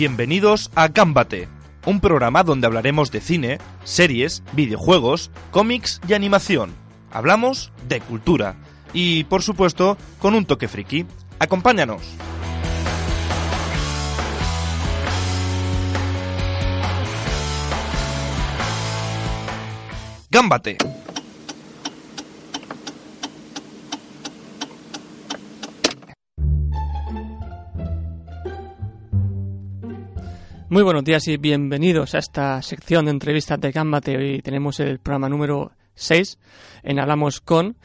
Bienvenidos a Gámbate, un programa donde hablaremos de cine, series, videojuegos, cómics y animación. Hablamos de cultura y, por supuesto, con un toque friki. Acompáñanos. Gámbate. Muy buenos días y bienvenidos a esta sección de entrevistas de Gambate. Hoy tenemos el programa número 6 en Hablamos con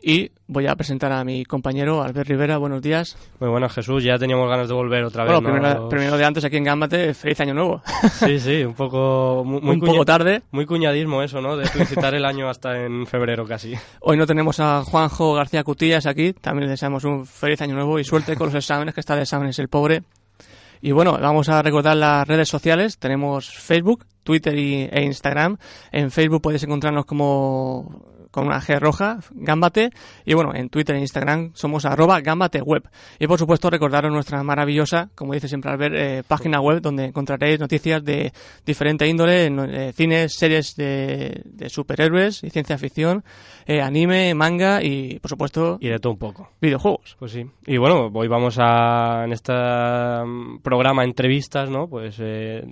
y voy a presentar a mi compañero Albert Rivera. Buenos días. Muy buenas, Jesús. Ya teníamos ganas de volver otra vez. Bueno, primero, primero, de antes aquí en Gambate, feliz año nuevo. Sí, sí, un poco... Muy, un poco tarde. Muy cuñadismo eso, ¿no? De felicitar el año hasta en febrero casi. Hoy no tenemos a Juanjo García Cutillas aquí. También le deseamos un feliz año nuevo y suerte con los exámenes, que está de exámenes el pobre. Y bueno, vamos a recordar las redes sociales. Tenemos Facebook, Twitter y, e Instagram. En Facebook puedes encontrarnos como con una G roja, Gambate. Y bueno, en Twitter e Instagram somos arroba Web. Y por supuesto recordaros nuestra maravillosa, como dice siempre Albert, eh, página web donde encontraréis noticias de diferente índole, eh, cines, series de, superhéroes y ciencia ficción, eh, anime, manga y por supuesto... Y de todo un poco. Videojuegos. Pues sí. Y bueno, hoy vamos a, en este programa entrevistas, ¿no? Pues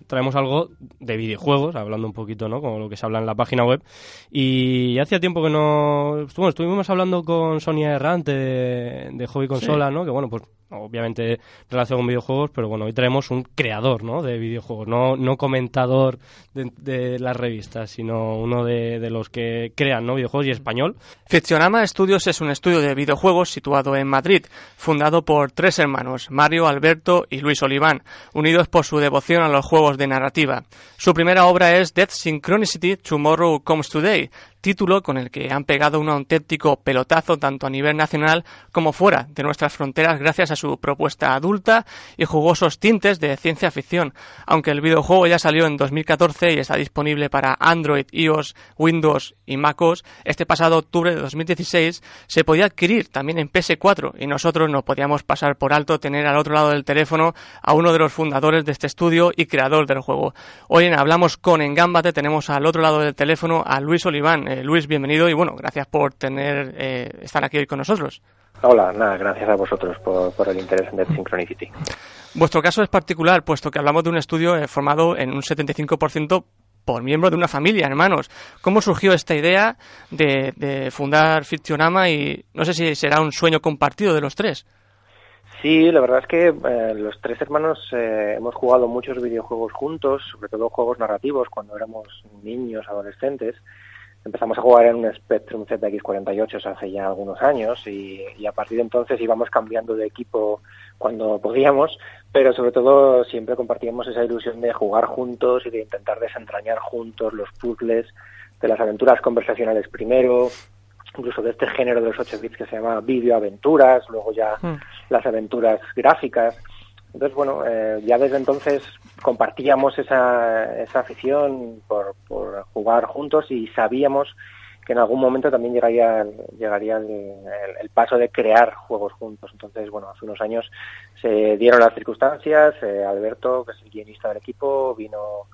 traemos algo de videojuegos, hablando un poquito, ¿no? Como lo que se habla en la página web. Y hacía tiempo que no... estuvimos hablando con Sonia Errante de, Hobby Consola, ¿no? Que bueno, pues obviamente relación con videojuegos, pero bueno, hoy traemos un creador, ¿no? De videojuegos, no, no comentador de, las revistas, sino uno de, de, los que crean, ¿no? Videojuegos y español. Ficcionama Studios es un estudio de videojuegos situado en Madrid, fundado por tres hermanos, Mario, Alberto y Luis Oliván, unidos por su devoción a los juegos de narrativa. Su primera obra es Death Synchronicity Tomorrow Comes Today, título con el que han pegado un auténtico pelotazo tanto a nivel nacional como fuera de nuestras fronteras gracias a su propuesta adulta y jugosos tintes de ciencia ficción. Aunque el videojuego ya salió en 2014 y está disponible para Android, iOS, Windows y MacOS, este pasado octubre de 2016 se podía adquirir también en PS4 y nosotros no podíamos pasar por alto tener al otro lado del teléfono a uno de los fundadores de este estudio y creador del juego. Hoy en Hablamos con Engambate tenemos al otro lado del teléfono a Luis Oliván. Eh, Luis, bienvenido y bueno, gracias por tener eh, estar aquí hoy con nosotros. Hola, nada, gracias a vosotros por, el interés en Dead Synchronicity. Vuestro caso es particular, puesto que hablamos de un estudio eh, formado en un 75% por miembros de una familia, hermanos. ¿Cómo surgió esta idea de, fundar Fictionama y no sé si será un sueño compartido de los tres? Sí, la verdad es que eh, los tres hermanos eh, hemos jugado muchos videojuegos juntos, sobre todo juegos narrativos cuando éramos niños, adolescentes empezamos a jugar en un Spectrum ZX48 hace ya algunos años y, a partir de entonces íbamos cambiando de equipo cuando podíamos, pero sobre todo siempre compartíamos esa ilusión de jugar juntos y de intentar desentrañar juntos los puzzles de las aventuras conversacionales primero, incluso de este género de los 8 bits que se llama videoaventuras, luego ya hmm. las aventuras gráficas. Entonces, bueno, eh, ya desde entonces compartíamos esa, esa afición por, por, jugar juntos y sabíamos que en algún momento también llegaría, llegaría el, paso de crear juegos juntos. Entonces, bueno, hace unos años se dieron las circunstancias, eh, Alberto, que es el guionista del equipo, vino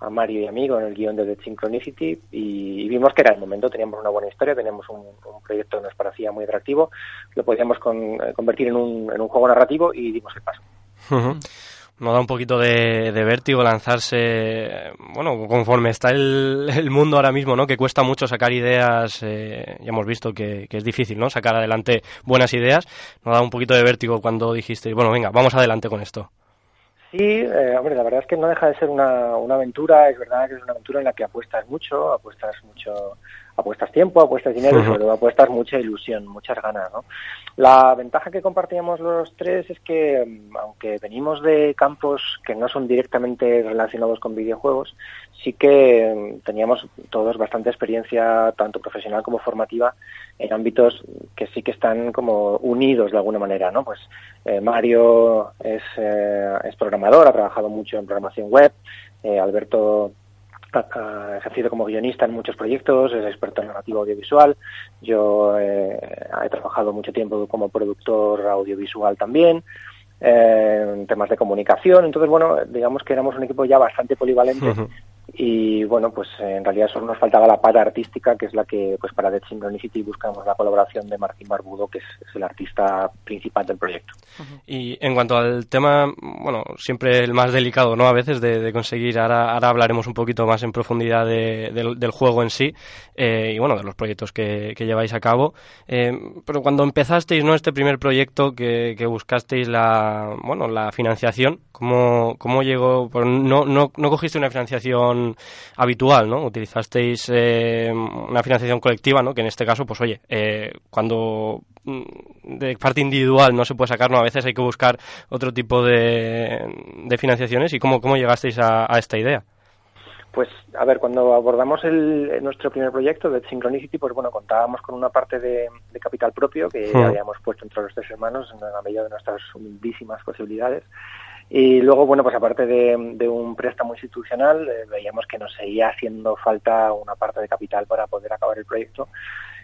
a Mario y a mí con el guion de The Synchronicity y, vimos que era el momento, teníamos una buena historia, teníamos un, proyecto que nos parecía muy atractivo, lo podíamos eh, convertir en un, en un juego narrativo y dimos el paso. Nos da un poquito de, vértigo lanzarse, bueno, conforme está el, mundo ahora mismo, ¿no? Que cuesta mucho sacar ideas, eh, ya hemos visto que, es difícil, ¿no? Sacar adelante buenas ideas. Nos da un poquito de vértigo cuando dijiste, bueno, venga, vamos adelante con esto. Sí, eh, hombre, la verdad es que no deja de ser una, una aventura, es verdad que es una aventura en la que apuestas mucho, apuestas mucho apuestas tiempo, apuestas dinero y sobre todo apuestas mucha ilusión, muchas ganas. ¿no? La ventaja que compartíamos los tres es que, mm, aunque venimos de campos que no son directamente relacionados con videojuegos, sí que mm, teníamos todos bastante experiencia, tanto profesional como formativa, en ámbitos que sí que están como unidos de alguna manera. ¿no? Pues eh, Mario es, eh, es programador, ha trabajado mucho en programación web, eh, Alberto ha ejercido como guionista en muchos proyectos, es experto en narrativa audiovisual. Yo eh, he trabajado mucho tiempo como productor audiovisual también. en temas de comunicación. Entonces, bueno, digamos que éramos un equipo ya bastante polivalente y bueno, pues en realidad solo nos faltaba la pata artística, que es la que, pues para Dead Synchronicity buscamos la colaboración de Martín Barbudo, que es, el artista principal del proyecto. Y en cuanto al tema, bueno, siempre el más delicado, ¿no? A veces de, conseguir, ahora, ahora, hablaremos un poquito más en profundidad del, juego en sí eh, y bueno, de los proyectos que, lleváis a cabo. Eh, pero cuando empezasteis, ¿no? Este primer proyecto que, que buscasteis la, bueno, la financiación, ¿cómo, cómo llegó? No, no, no cogiste una financiación habitual, ¿no? Utilizasteis eh, una financiación colectiva, ¿no? Que en este caso, pues oye, eh, cuando mm, de parte individual no se puede sacar, ¿no? A veces hay que buscar otro tipo de, financiaciones. ¿Y cómo, cómo llegasteis a, esta idea? Pues, a ver, cuando abordamos el, nuestro primer proyecto de Synchronicity, pues bueno, contábamos con una parte de, capital propio que hmm. habíamos puesto entre los tres hermanos en la medida de nuestras humildísimas posibilidades. Y luego, bueno, pues aparte de, un préstamo institucional, eh, veíamos que nos seguía haciendo falta una parte de capital para poder acabar el proyecto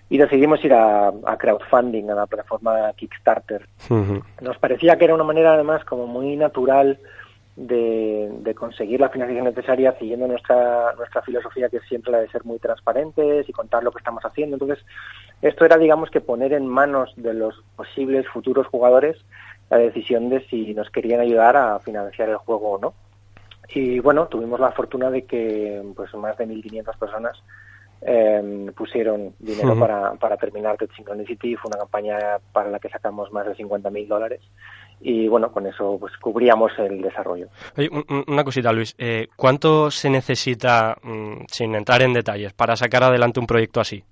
y decidimos ir a, crowdfunding, a la plataforma Kickstarter. Nos parecía que era una manera, además, como muy natural de, conseguir la financiación necesaria siguiendo nuestra, nuestra filosofía, que es siempre la de ser muy transparentes y contar lo que estamos haciendo. Entonces, esto era, digamos, que poner en manos de los posibles futuros jugadores la decisión de si nos querían ayudar a financiar el juego o no. Y bueno, tuvimos la fortuna de que pues más de 1.500 personas em, pusieron dinero para, para terminar The Synchronicity. Fue una campaña para la que sacamos más de 50.000 dólares y bueno, con eso pues cubríamos el desarrollo. una cosita, Luis. Eh, ¿Cuánto se necesita, mm, sin entrar en detalles, para sacar adelante un proyecto así?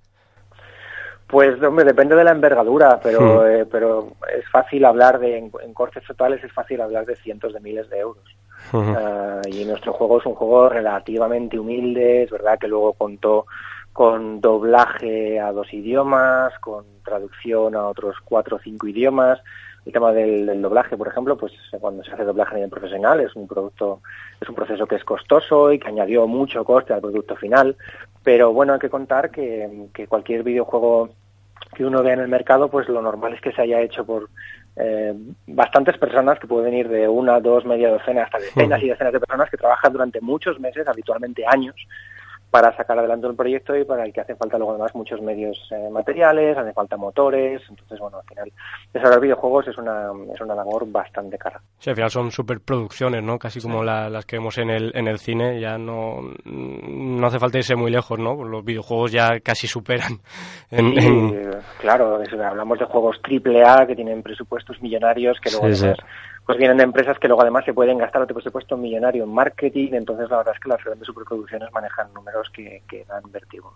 Pues, hombre, depende de la envergadura, pero, hmm. eh, pero es fácil hablar de, en, en, costes totales es fácil hablar de cientos de miles de euros. Ah, y nuestro juego es un juego relativamente humilde, es verdad que luego contó con doblaje a dos idiomas, con traducción a otros cuatro o cinco idiomas. El tema del, doblaje, por ejemplo, pues cuando se hace doblaje a nivel profesional es un producto, es un proceso que es costoso y que añadió mucho coste al producto final. Pero bueno, hay que contar que, que cualquier videojuego que uno ve en el mercado, pues lo normal es que se haya hecho por eh, bastantes personas que pueden ir de una, dos, media docena hasta decenas y decenas de personas que trabajan durante muchos meses, habitualmente años, para sacar adelante un proyecto y para el que hace falta luego además muchos medios eh, materiales, hace falta motores, entonces bueno, al final desarrollar videojuegos es una, es una labor bastante cara. Sí, al final son superproducciones, ¿no? Casi como las que vemos en el, en el cine, ya no, no hace falta irse muy lejos, ¿no? Los videojuegos ya casi superan. En, Claro, hablamos de juegos triple A que tienen presupuestos millonarios que luego pues vienen de empresas que luego además se pueden gastar otro presupuesto millonario en marketing, entonces la verdad es que las grandes superproducciones manejan números que, que dan vértigo.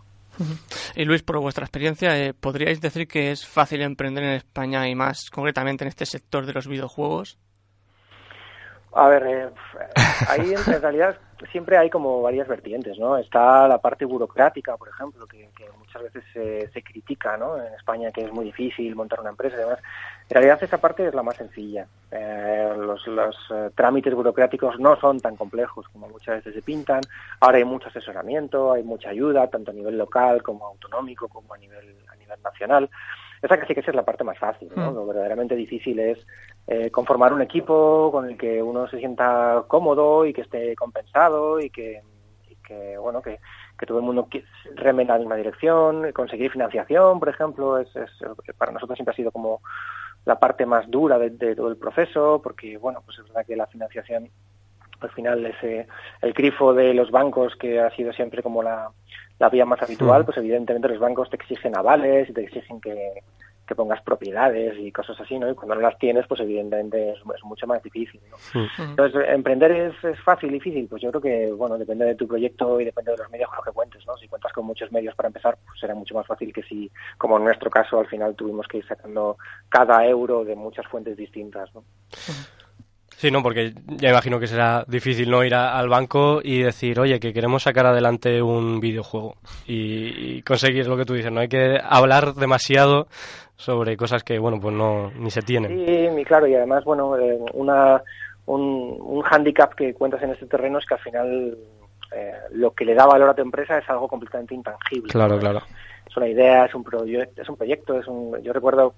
Y Luis, por vuestra experiencia, eh, ¿podríais decir que es fácil emprender en España y más concretamente en este sector de los videojuegos? A ver, eh, ahí en realidad siempre hay como varias vertientes, ¿no? Está la parte burocrática, por ejemplo, que, muchas veces se, se, critica, ¿no? En España que es muy difícil montar una empresa y demás. En realidad esa parte es la más sencilla. Eh, los, los eh, trámites burocráticos no son tan complejos como muchas veces se pintan. Ahora hay mucho asesoramiento, hay mucha ayuda, tanto a nivel local como autonómico, como a nivel, a nivel nacional. Esa casi que es la parte más fácil, ¿no? Mm. Lo verdaderamente difícil es eh, conformar un equipo con el que uno se sienta cómodo y que esté compensado y que, bueno, que, todo el mundo reme en la misma dirección, conseguir financiación, por ejemplo, es, es, para nosotros siempre ha sido como la parte más dura de, todo el proceso, porque, bueno, pues es verdad que la financiación al final es el grifo de los bancos que ha sido siempre como la, la vía más habitual, pues evidentemente los bancos te exigen avales y te exigen que, que pongas propiedades y cosas así, ¿no? Y cuando no las tienes, pues evidentemente es, mucho más difícil, ¿no? Entonces, ¿emprender es, es, fácil, difícil? Pues yo creo que, bueno, depende de tu proyecto y depende de los medios con los que cuentes, ¿no? Si cuentas con muchos medios para empezar, pues será mucho más fácil que si, como en nuestro caso, al final tuvimos que ir sacando cada euro de muchas fuentes distintas, ¿no? Sí, no, porque ya imagino que será difícil no ir al banco y decir, oye, que queremos sacar adelante un videojuego y, conseguir lo que tú dices, no hay que hablar demasiado sobre cosas que, bueno, pues no ni se tienen. Sí, claro, y además, bueno, eh, una, un, un hándicap que cuentas en este terreno es que al final eh, lo que le da valor a tu empresa es algo completamente intangible. Claro, claro. Es una idea, es un, proyecto, es un proyecto, es un... Yo recuerdo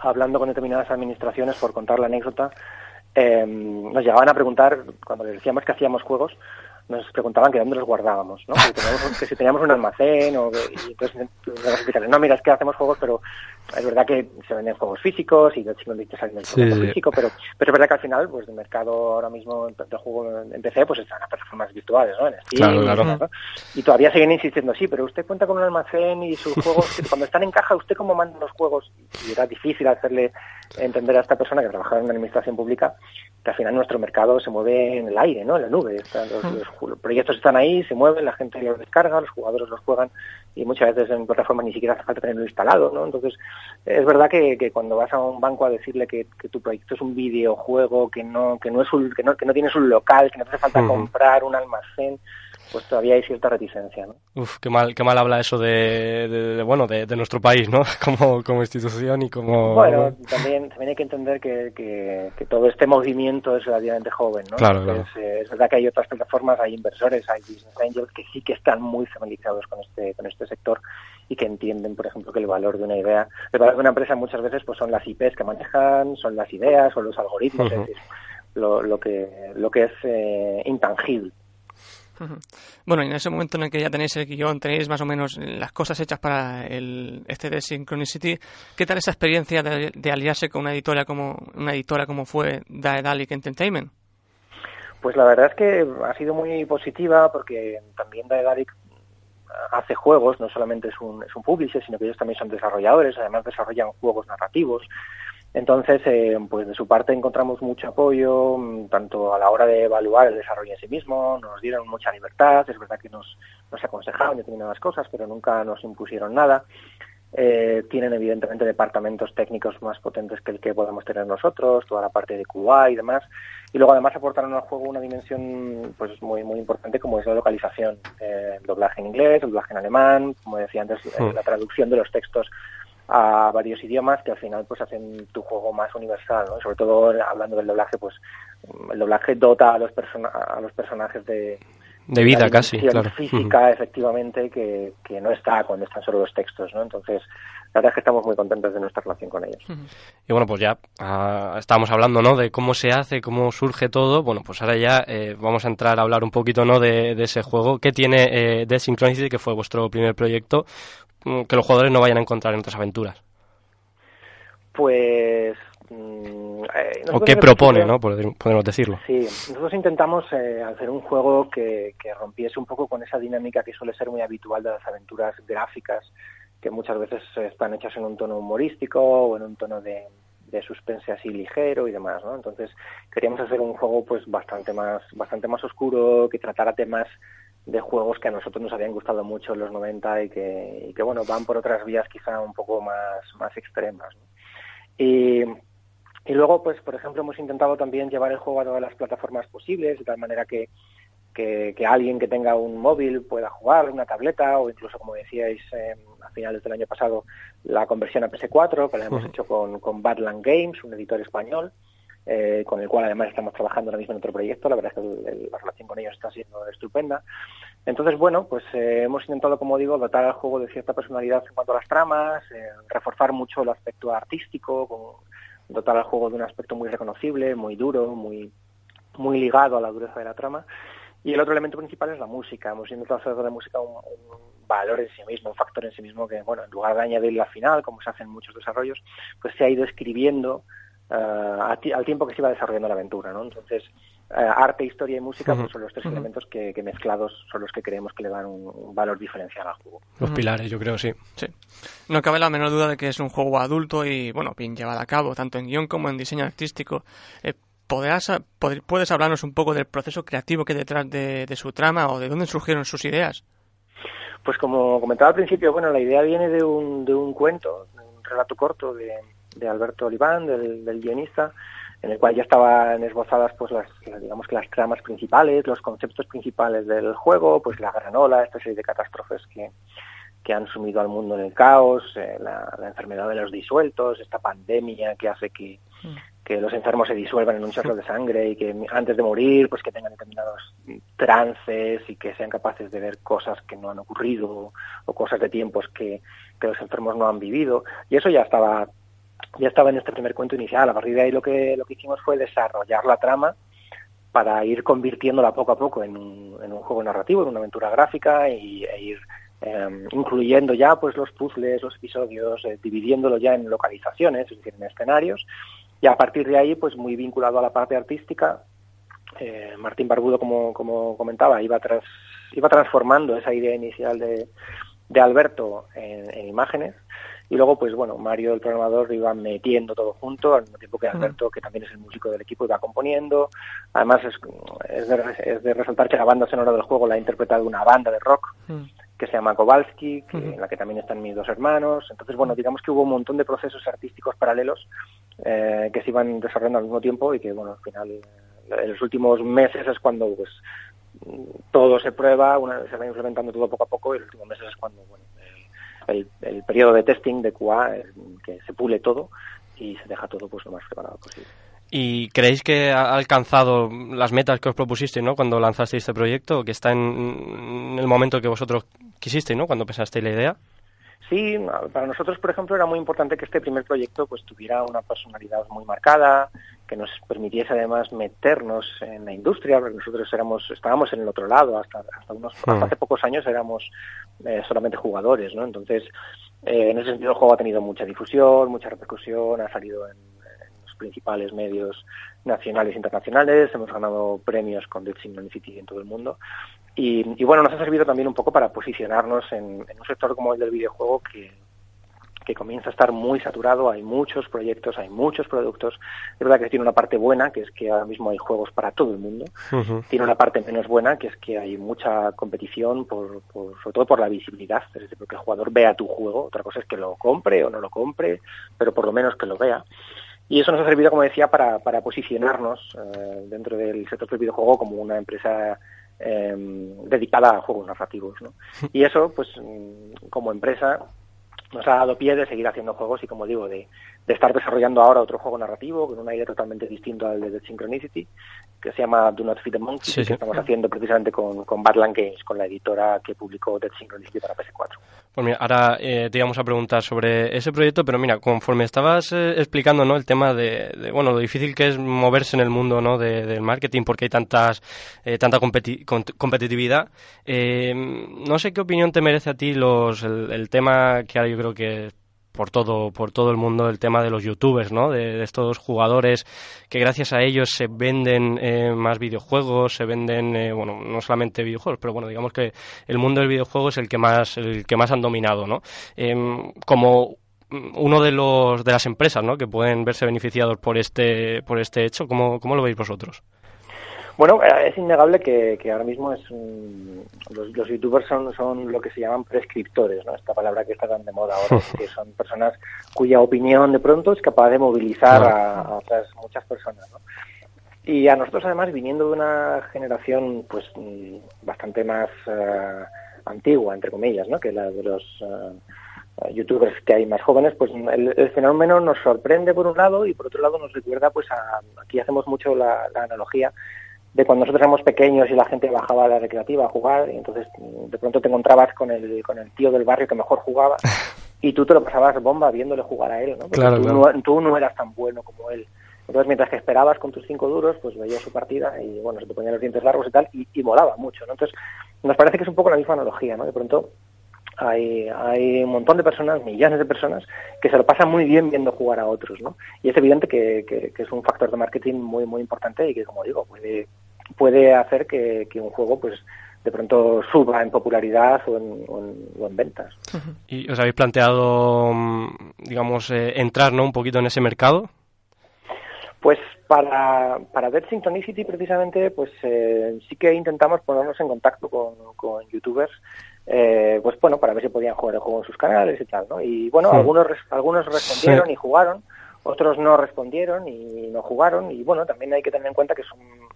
hablando con determinadas administraciones, por contar la anécdota, eh, nos llegaban a preguntar, cuando les decíamos que hacíamos juegos, nos preguntaban que dónde los guardábamos, ¿no? Que, si teníamos un almacén o y entonces no, mira, es que hacemos juegos, pero es verdad que se venden juegos físicos y los chicos salen del juego físico, pero, pero es verdad que al final, pues el mercado ahora mismo de juego en PC, pues están las plataformas virtuales, ¿no? En Steam, y todavía siguen insistiendo, sí, pero usted cuenta con un almacén y sus juegos, cuando están en caja, ¿usted cómo manda los juegos? Y era difícil hacerle entender a esta persona que trabajaba en una administración pública que al final nuestro mercado se mueve en el aire, ¿no? En la nube. los, proyectos están ahí, se mueven, la gente los descarga, los jugadores los juegan y muchas veces en plataformas ni siquiera hace falta tenerlo instalado, ¿no? Entonces, es verdad que, que cuando vas a un banco a decirle que, que, tu proyecto es un videojuego, que no que no es un, que no, que no tienes un local, que no te hace falta comprar un almacén, pues todavía hay cierta reticencia, ¿no? Uf, qué mal, qué mal habla eso de, bueno, de, nuestro país, ¿no? Como, como institución y como... Bueno, también, también hay que entender que, que, todo este movimiento es relativamente joven, ¿no? Claro, eh, es verdad que hay otras plataformas, hay inversores, hay business angels que sí que están muy familiarizados con este, con este sector y que entienden, por ejemplo, que el valor de una idea, el valor de una empresa muchas veces pues son las IPs que manejan, son las ideas, son los algoritmos, es decir, lo, lo, que, lo que es eh, intangible. Bueno, en ese momento en el que ya tenéis el guion, tenéis más o menos las cosas hechas para el, este de Synchronicity, ¿qué tal esa experiencia de, aliarse con una editora como una editora como fue Daedalic Entertainment? Pues la verdad es que ha sido muy positiva porque también Daedalic hace juegos, no solamente es un, es un publisher, sino que ellos también son desarrolladores, además desarrollan juegos narrativos. Entonces, eh, pues de su parte encontramos mucho apoyo, mm, tanto a la hora de evaluar el desarrollo en sí mismo, nos dieron mucha libertad, es verdad que nos, nos aconsejaban determinadas cosas, pero nunca nos impusieron nada. Eh, tienen evidentemente departamentos técnicos más potentes que el que podemos tener nosotros, toda la parte de QA y demás. Y luego además aportaron al juego una dimensión pues muy muy importante como es la localización, eh, el doblaje en inglés, el doblaje en alemán, como decía antes, hmm. la traducción de los textos a varios idiomas que al final pues hacen tu juego más universal, ¿no? sobre todo hablando del doblaje, pues el doblaje dota a los, a los personajes de, de vida casi, claro. física, efectivamente, que, que, no está cuando están solo los textos, ¿no? Entonces, la verdad es que estamos muy contentos de nuestra relación con ellos. Y bueno, pues ya ah, estábamos hablando, ¿no? De cómo se hace, cómo surge todo. Bueno, pues ahora ya eh, vamos a entrar a hablar un poquito, ¿no? De, de ese juego. ¿Qué tiene eh, The Synchronicity, que fue vuestro primer proyecto? Mm, que los jugadores no vayan a encontrar en otras aventuras? Pues... Mm, eh, ¿O qué propone, no? Podemos decirlo. Sí, nosotros intentamos eh, hacer un juego que, rompiese un poco con esa dinámica que suele ser muy habitual de las aventuras gráficas, que muchas veces están hechas en un tono humorístico o en un tono de, de suspense así ligero y demás, ¿no? Entonces queríamos hacer un juego pues bastante más bastante más oscuro, que tratara temas de juegos que a nosotros nos habían gustado mucho en los 90 y que, que bueno, van por otras vías quizá un poco más, más extremas. Y, y luego, pues, por ejemplo, hemos intentado también llevar el juego a todas las plataformas posibles, de tal manera que, que, alguien que tenga un móvil pueda jugar, una tableta, o incluso, como decíais a finales del año pasado, la conversión a PS4, que la hemos hecho con, con Badland Games, un editor español, eh, con el cual además estamos trabajando ahora mismo en otro proyecto. La verdad es que la relación con ellos está siendo estupenda. Entonces, bueno, pues eh, hemos intentado, como digo, dotar al juego de cierta personalidad en cuanto a las tramas, eh, reforzar mucho el aspecto artístico, dotar al juego de un aspecto muy reconocible, muy duro, muy, muy ligado a la dureza de la trama. Y el otro elemento principal es la música. Hemos intentado hacer de la música un, valor en sí mismo, un factor en sí mismo que, bueno, en lugar de añadirle al final, como se hace en muchos desarrollos, pues se ha ido escribiendo al tiempo que se iba desarrollando la aventura, ¿no? Entonces, eh, arte, historia y música pues son los tres elementos que, mezclados son los que creemos que le dan un, valor diferencial al juego. Los pilares, yo creo, sí. sí. No cabe la menor duda de que es un juego adulto y, bueno, bien llevado a cabo, tanto en guion como en diseño artístico. Eh, ¿Puedes hablarnos un poco del proceso creativo que hay detrás de, de su trama o de dónde surgieron sus ideas? Pues como comentaba al principio, bueno, la idea viene de un, de un cuento, de un relato corto de, de Alberto Oliván, del, del, guionista, en el cual ya estaban esbozadas pues las, digamos que las tramas principales, los conceptos principales del juego, pues la granola, esta serie de catástrofes que, que han sumido al mundo en el caos, eh, la, enfermedad de los disueltos, esta pandemia que hace que, mm. que los enfermos se disuelvan en un chorro de sangre y que antes de morir pues que tengan determinados trances y que sean capaces de ver cosas que no han ocurrido o cosas de tiempos que, que los enfermos no han vivido y eso ya estaba ya estaba en este primer cuento inicial. A partir de ahí lo que, lo que hicimos fue desarrollar la trama para ir convirtiéndola poco a poco en un, en un juego narrativo, en una aventura gráfica y, e ir em, incluyendo ya pues los puzzles, los episodios, eh, dividiéndolo ya en localizaciones, es decir, en escenarios. Y a partir de ahí, pues muy vinculado a la parte artística, eh, Martín Barbudo, como, como comentaba, iba, tras, iba transformando esa idea inicial de, de Alberto en imágenes y luego, pues bueno, Mario, el programador, iba metiendo todo junto, al mismo tiempo que Alberto, que también es el músico del equipo, iba componiendo. Además, es, es, de, es de resaltar que la banda sonora del juego la ha interpretado una banda de rock que se llama Kowalski, que, en la que también están mis dos hermanos. Entonces, bueno, digamos que hubo un montón de procesos artísticos paralelos eh, que se iban desarrollando al mismo tiempo y que, bueno, al final, eh, en los últimos meses es cuando, pues, todo se prueba, una, se va implementando todo poco a poco y en los últimos meses es cuando, bueno, el, periodo de testing de QA, que se pule todo y se deja todo pues lo más preparado posible. ¿Y creéis que ha alcanzado las metas que os propusisteis ¿no? cuando lanzasteis este proyecto, que está en, el momento que vosotros quisisteis, ¿no? cuando pensasteis la idea? Sí, para nosotros, por ejemplo, era muy importante que este primer proyecto pues tuviera una personalidad muy marcada, que nos permitiese además meternos en la industria, porque nosotros éramos, estábamos en el otro lado, hasta, hasta, unos, hasta hace pocos años éramos eh, solamente jugadores, ¿no? Entonces, eh, en ese sentido el juego ha tenido mucha difusión, mucha repercusión, ha salido en, en los principales medios nacionales e internacionales, hemos ganado premios con Dead City en todo el mundo, y, y, bueno, nos ha servido también un poco para posicionarnos en, en un sector como el del videojuego que, que comienza a estar muy saturado, hay muchos proyectos, hay muchos productos. Es verdad que tiene una parte buena, que es que ahora mismo hay juegos para todo el mundo. Uh -huh. Tiene una parte menos buena, que es que hay mucha competición, por, por, sobre todo por la visibilidad, es decir, porque el jugador vea tu juego. Otra cosa es que lo compre o no lo compre, pero por lo menos que lo vea. Y eso nos ha servido, como decía, para, para posicionarnos eh, dentro del sector del videojuego como una empresa eh, dedicada a juegos narrativos. ¿no? Y eso, pues, como empresa, nos ha dado pie de seguir haciendo juegos y, como digo, de, de estar desarrollando ahora otro juego narrativo con un aire totalmente distinto al de The Synchronicity, que se llama Do Not Feed the Monkey, sí, sí. que estamos haciendo precisamente con, con Badland Games, con la editora que publicó Dead Synchronicity para PS4. Pues ahora eh, te íbamos a preguntar sobre ese proyecto, pero mira, conforme estabas eh, explicando ¿no? el tema de, de, bueno, lo difícil que es moverse en el mundo ¿no? de, del marketing porque hay tantas, eh, tanta competi competitividad, eh, no sé qué opinión te merece a ti los, el, el tema que ahora yo creo que por todo por todo el mundo el tema de los youtubers no de, de estos jugadores que gracias a ellos se venden eh, más videojuegos se venden eh, bueno no solamente videojuegos pero bueno digamos que el mundo del videojuego es el que más el que más han dominado no eh, como uno de los de las empresas no que pueden verse beneficiados por este por este hecho cómo, cómo lo veis vosotros bueno, es innegable que, que ahora mismo es un, los, los, youtubers son, son lo que se llaman prescriptores, ¿no? Esta palabra que está tan de moda ahora, que son personas cuya opinión de pronto es capaz de movilizar a, a otras muchas personas, ¿no? Y a nosotros además, viniendo de una generación pues bastante más uh, antigua, entre comillas, ¿no? Que la de los uh, youtubers que hay más jóvenes, pues el, el, fenómeno nos sorprende por un lado y por otro lado nos recuerda pues a, aquí hacemos mucho la, la analogía de cuando nosotros éramos pequeños y la gente bajaba a la recreativa a jugar y entonces de pronto te encontrabas con el con el tío del barrio que mejor jugaba y tú te lo pasabas bomba viéndole jugar a él, ¿no? Porque claro, tú, claro. No, tú no eras tan bueno como él. Entonces, mientras que esperabas con tus cinco duros, pues veías su partida y, bueno, se te ponían los dientes largos y tal, y, y molaba mucho, ¿no? Entonces, nos parece que es un poco la misma analogía, ¿no? De pronto hay, hay un montón de personas, millones de personas, que se lo pasan muy bien viendo jugar a otros, ¿no? Y es evidente que, que, que es un factor de marketing muy, muy importante y que, como digo, puede puede hacer que, que un juego pues de pronto suba en popularidad o en, o en, o en ventas. ¿Y os habéis planteado, digamos, eh, entrar ¿no? un poquito en ese mercado? Pues para, para Dead Synchronicity precisamente, pues eh, sí que intentamos ponernos en contacto con, con youtubers, eh, pues bueno, para ver si podían jugar el juego en sus canales y tal, ¿no? Y bueno, sí. algunos, algunos respondieron sí. y jugaron, otros no respondieron y no jugaron, y bueno, también hay que tener en cuenta que es un,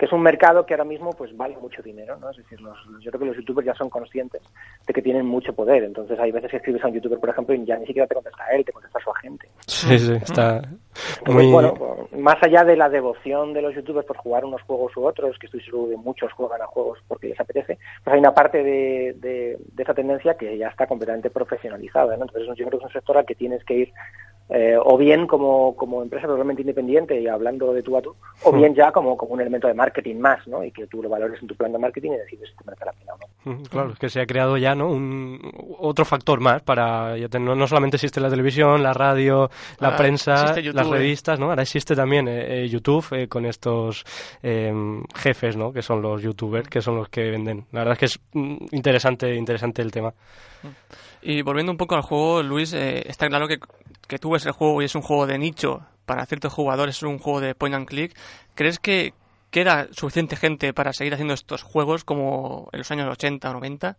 que es un mercado que ahora mismo pues vale mucho dinero, ¿no? Es decir, los, yo creo que los youtubers ya son conscientes de que tienen mucho poder, entonces hay veces que escribes a un youtuber, por ejemplo, y ya ni siquiera te contesta a él, te contesta a su agente. Sí, sí, está entonces, muy... Bueno, más allá de la devoción de los youtubers por jugar unos juegos u otros, que estoy seguro de muchos juegan a juegos porque les apetece, pues hay una parte de, de, de esa tendencia que ya está completamente profesionalizada, ¿no? Entonces yo creo que es un sector al que tienes que ir eh, o bien como, como empresa totalmente independiente y hablando de tú a tú, o bien ya como, como un elemento de marketing más, ¿no? Y que tú lo valores en tu plan de marketing y decides si te merece la pena o no. Claro, es que se ha creado ya, ¿no? Un, otro factor más para... No, no solamente existe la televisión, la radio, la prensa, las revistas, ¿no? Ahora existe también eh, eh, YouTube con estos em, jefes, ¿no? Que son los youtubers, que son los que venden. La verdad es que es mm, interesante, interesante el tema. Y volviendo un poco al juego, Luis, está claro que que tú ves el juego y es un juego de nicho, para ciertos jugadores es un juego de point and click, ¿crees que queda suficiente gente para seguir haciendo estos juegos como en los años 80 o 90?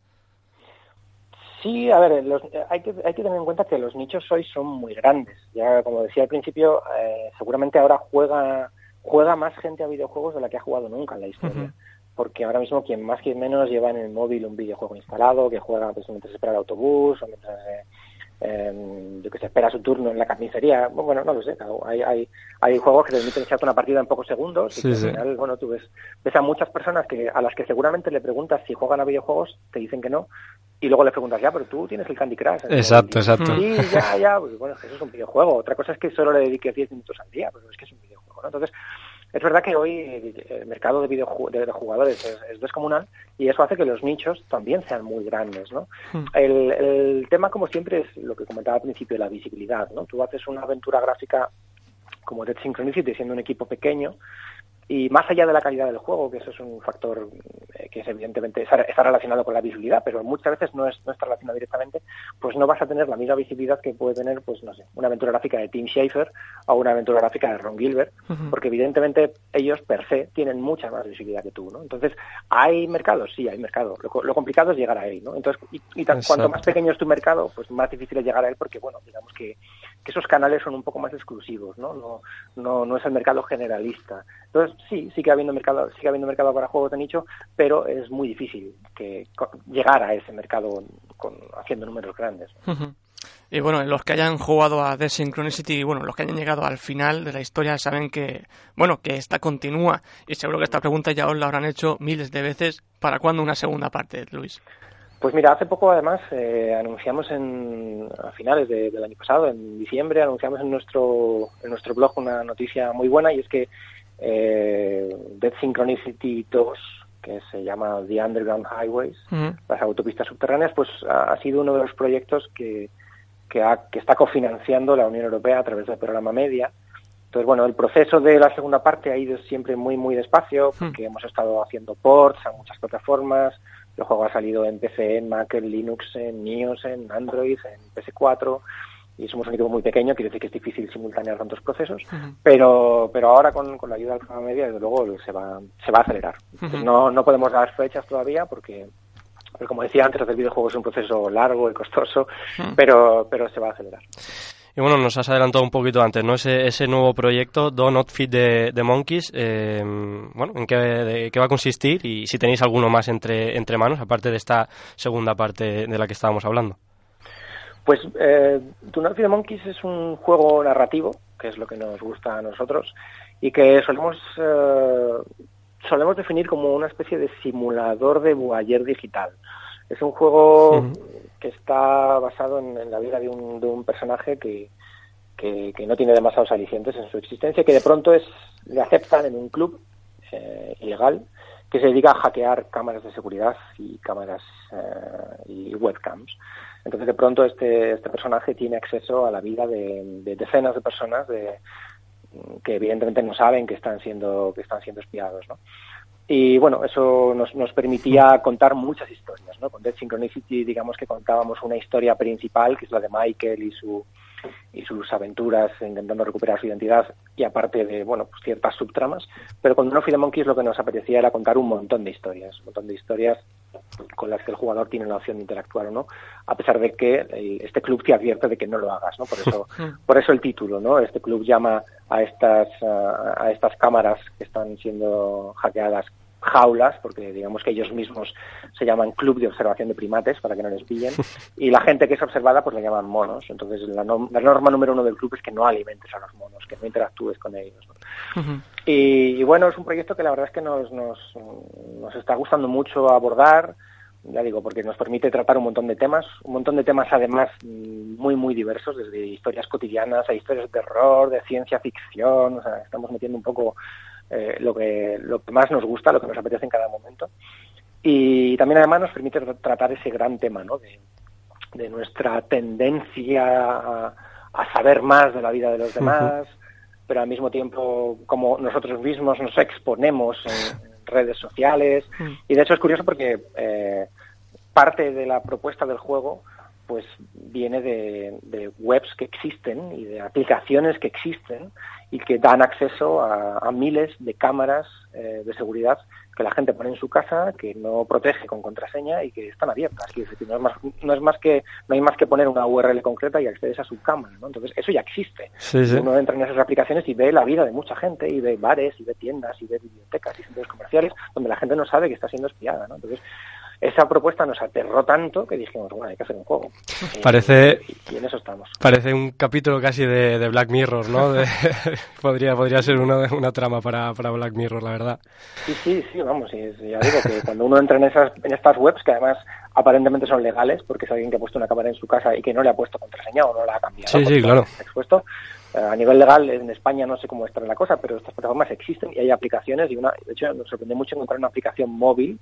Sí, a ver, hay, que, hay que tener en cuenta que los nichos hoy son muy grandes. Ya, como decía al principio, eh, seguramente ahora juega, juega más gente a videojuegos de la que ha jugado nunca en la historia. Porque ahora mismo quien más, quien menos lleva en el móvil un videojuego instalado, que juega pues, mientras espera el autobús o mientras eh, eh, yo que sé, espera su turno en la carnicería, bueno, no lo sé, hay, hay, hay juegos que te permiten echarte una partida en pocos segundos y al final, bueno, tú ves, ves a muchas personas que a las que seguramente le preguntas si juegan a videojuegos, te dicen que no, y luego le preguntas, ya, pero tú tienes el Candy Crush. Exacto, exacto. Sí, ya, ya, pues bueno, eso es un videojuego. Otra cosa es que solo le dediques 10 minutos al día, pero es que es un videojuego, ¿no? Entonces, es verdad que hoy el mercado de, de jugadores es, descomunal y eso hace que los nichos también sean muy grandes, ¿no? Hmm. El, el, tema, como siempre, es lo que comentaba al principio, la visibilidad, ¿no? Tú haces una aventura gráfica como Dead Synchronicity siendo un equipo pequeño y más allá de la calidad del juego, que eso es un factor eh, que es evidentemente está relacionado con la visibilidad, pero muchas veces no, es, no está relacionado directamente, pues no vas a tener la misma visibilidad que puede tener, pues no sé, una aventura gráfica de Tim Schafer o una aventura gráfica de Ron Gilbert, porque evidentemente ellos per se tienen mucha más visibilidad que tú, ¿no? Entonces, ¿hay mercado? Sí, hay mercado. Lo, complicado es llegar a él, ¿no? Entonces, y, cuanto más pequeño es tu mercado, pues más difícil es llegar a él porque, bueno, digamos que, que esos canales son un poco más exclusivos, ¿no? No, no, no es el mercado generalista. Entonces, sí, sigue habiendo mercado, sigue habiendo mercado para juegos de nicho, pero es muy difícil que llegar a ese mercado con, haciendo números grandes. Y bueno, los que hayan jugado a The Synchronicity, bueno, los que hayan llegado al final de la historia saben que, bueno, que esta continúa. Y seguro que esta pregunta ya os la habrán hecho miles de veces. ¿Para cuándo una segunda parte, Luis? Pues mira, hace poco además eh, anunciamos en, a finales del año pasado, en diciembre, anunciamos en nuestro, en nuestro blog una noticia muy buena y es que eh, Dead Synchronicity 2, que se llama The Underground Highways, las autopistas subterráneas, pues ha, sido uno de los proyectos que, que, que está cofinanciando la Unión Europea a través del programa Media. Entonces, bueno, el proceso de la segunda parte ha ido siempre muy, muy despacio, porque hemos estado haciendo ports a muchas plataformas. El juego ha salido en PC, en Mac, en Linux, en iOS, en Android, en PS4 y somos un equipo muy pequeño, quiere decir que es difícil simultanear tantos procesos, pero, pero ahora con, con la ayuda del programa media, desde luego, se va, se va a acelerar. no, no podemos dar fechas todavía porque, como decía antes, hacer videojuegos es un proceso largo y costoso, pero, pero se va a acelerar. Y bueno, nos has adelantado un poquito antes, ¿no? Ese, ese nuevo proyecto, Do Not Fit de, Monkeys, eh, bueno, ¿en qué, qué, va a consistir? Y si tenéis alguno más entre, entre manos, aparte de esta segunda parte de la que estábamos hablando. Pues eh, the Monkeys es un juego narrativo, que es lo que nos gusta a nosotros, y que solemos, eh, solemos definir como una especie de simulador de voyeur digital. Es un juego que está basado en, la vida de un, de un personaje que, que, no tiene demasiados alicientes en su existencia, que de pronto es, le aceptan en un club eh, ilegal que se dedica a hackear cámaras de seguridad y cámaras eh, y webcams. Entonces de pronto este, este personaje tiene acceso a la vida de, decenas de personas de, que evidentemente no saben que están siendo, que están siendo espiados, ¿no? Y bueno, eso nos, nos permitía contar muchas historias, ¿no? Con Dead Synchronicity, digamos que contábamos una historia principal, que es la de Michael y su, y sus aventuras intentando recuperar su identidad y aparte de, bueno, pues ciertas subtramas. Pero con No Feed the Monkeys lo que nos apetecía era contar un montón de historias, un montón de historias con las que el jugador tiene la opción de interactuar o no, a pesar de que este club te advierte de que no lo hagas, ¿no? Por eso, por eso el título, ¿no? Este club llama a estas, a estas cámaras que están siendo hackeadas jaulas, porque digamos que ellos mismos se llaman club de observación de primates para que no les pillen, y la gente que es observada pues le llaman monos. Entonces la, norma número uno del club es que no alimentes a los monos, que no interactúes con ellos. y, bueno, es un proyecto que la verdad es que nos, nos, nos está gustando mucho abordar, ya digo, porque nos permite tratar un montón de temas, un montón de temas además muy, muy diversos, desde historias cotidianas a historias de terror, de ciencia ficción, o sea, estamos metiendo un poco eh, lo, que, lo que más nos gusta, lo que nos apetece en cada momento. Y también además nos permite tratar ese gran tema, ¿no? De, de nuestra tendencia a, a, saber más de la vida de los demás, pero al mismo tiempo como nosotros mismos nos exponemos en, redes sociales. Y de hecho es curioso porque eh, parte de la propuesta del juego pues viene de, webs que existen y de aplicaciones que existen y que dan acceso a, miles de cámaras eh, de seguridad que la gente pone en su casa, que no protege con contraseña y que están abiertas. no, es más, no es más que no hay más que poner una URL concreta y accedes a su cámara. ¿no? Entonces eso ya existe. Uno entra en esas aplicaciones y ve la vida de mucha gente y ve bares y ve tiendas y ve bibliotecas y centros comerciales donde la gente no sabe que está siendo espiada. ¿no? Entonces esa propuesta nos aterró tanto que dijimos, bueno, hay que hacer un juego. Parece, y, en eso estamos. Parece un capítulo casi de, Black Mirror, ¿no? podría, podría ser una, una trama para, para Black Mirror, la verdad. Sí, sí, sí, vamos, y ya digo que cuando uno entra en, esas, en estas webs, que además aparentemente son legales, porque es alguien que ha puesto una cámara en su casa y que no le ha puesto contraseña o no la ha cambiado. Sí, sí, claro. Expuesto, a nivel legal en España no sé cómo está la cosa, pero estas plataformas existen y hay aplicaciones y una, de hecho nos sorprende mucho encontrar una aplicación móvil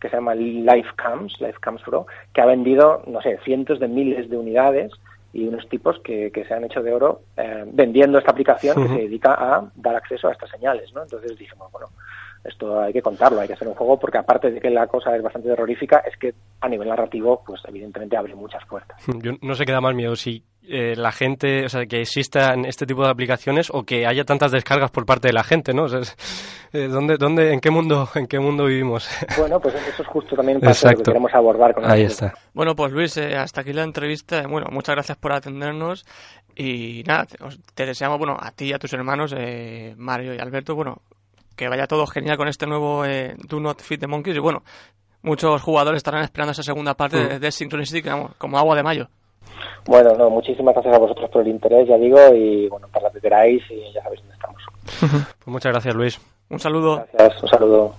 que se llama Lifecams, Lifecams Pro, que ha vendido, no sé, cientos de miles de unidades y unos tipos que, que se han hecho de oro eh, vendiendo esta aplicación que se dedica a dar acceso a estas señales, ¿no? Entonces dijimos, bueno, esto hay que contarlo, hay que hacer un juego porque aparte de que la cosa es bastante terrorífica, es que a nivel narrativo, pues evidentemente abre muchas puertas. Yo no sé qué da más miedo, si eh, la gente, o sea, que existan este tipo de aplicaciones o que haya tantas descargas por parte de la gente, ¿no? O sea, eh, ¿dónde, dónde, en qué mundo, en qué mundo vivimos? Bueno, pues eso es justo también parte de lo que queremos abordar con Ahí está. Bueno, pues Luis, eh, hasta aquí la entrevista. Bueno, muchas gracias por atendernos y nada, te, deseamos, bueno, a ti y a tus hermanos, Mario y Alberto, bueno, que vaya todo genial con este nuevo Do Not Fit the Monkeys y bueno, muchos jugadores estarán esperando esa segunda parte mm. de, de Synchronicity como agua de mayo. Bueno, no, muchísimas gracias a vosotros por el interés, ya digo, y bueno, para lo que queráis y ya sabéis dónde estamos. pues muchas gracias, Luis. Un saludo. Gracias, un saludo.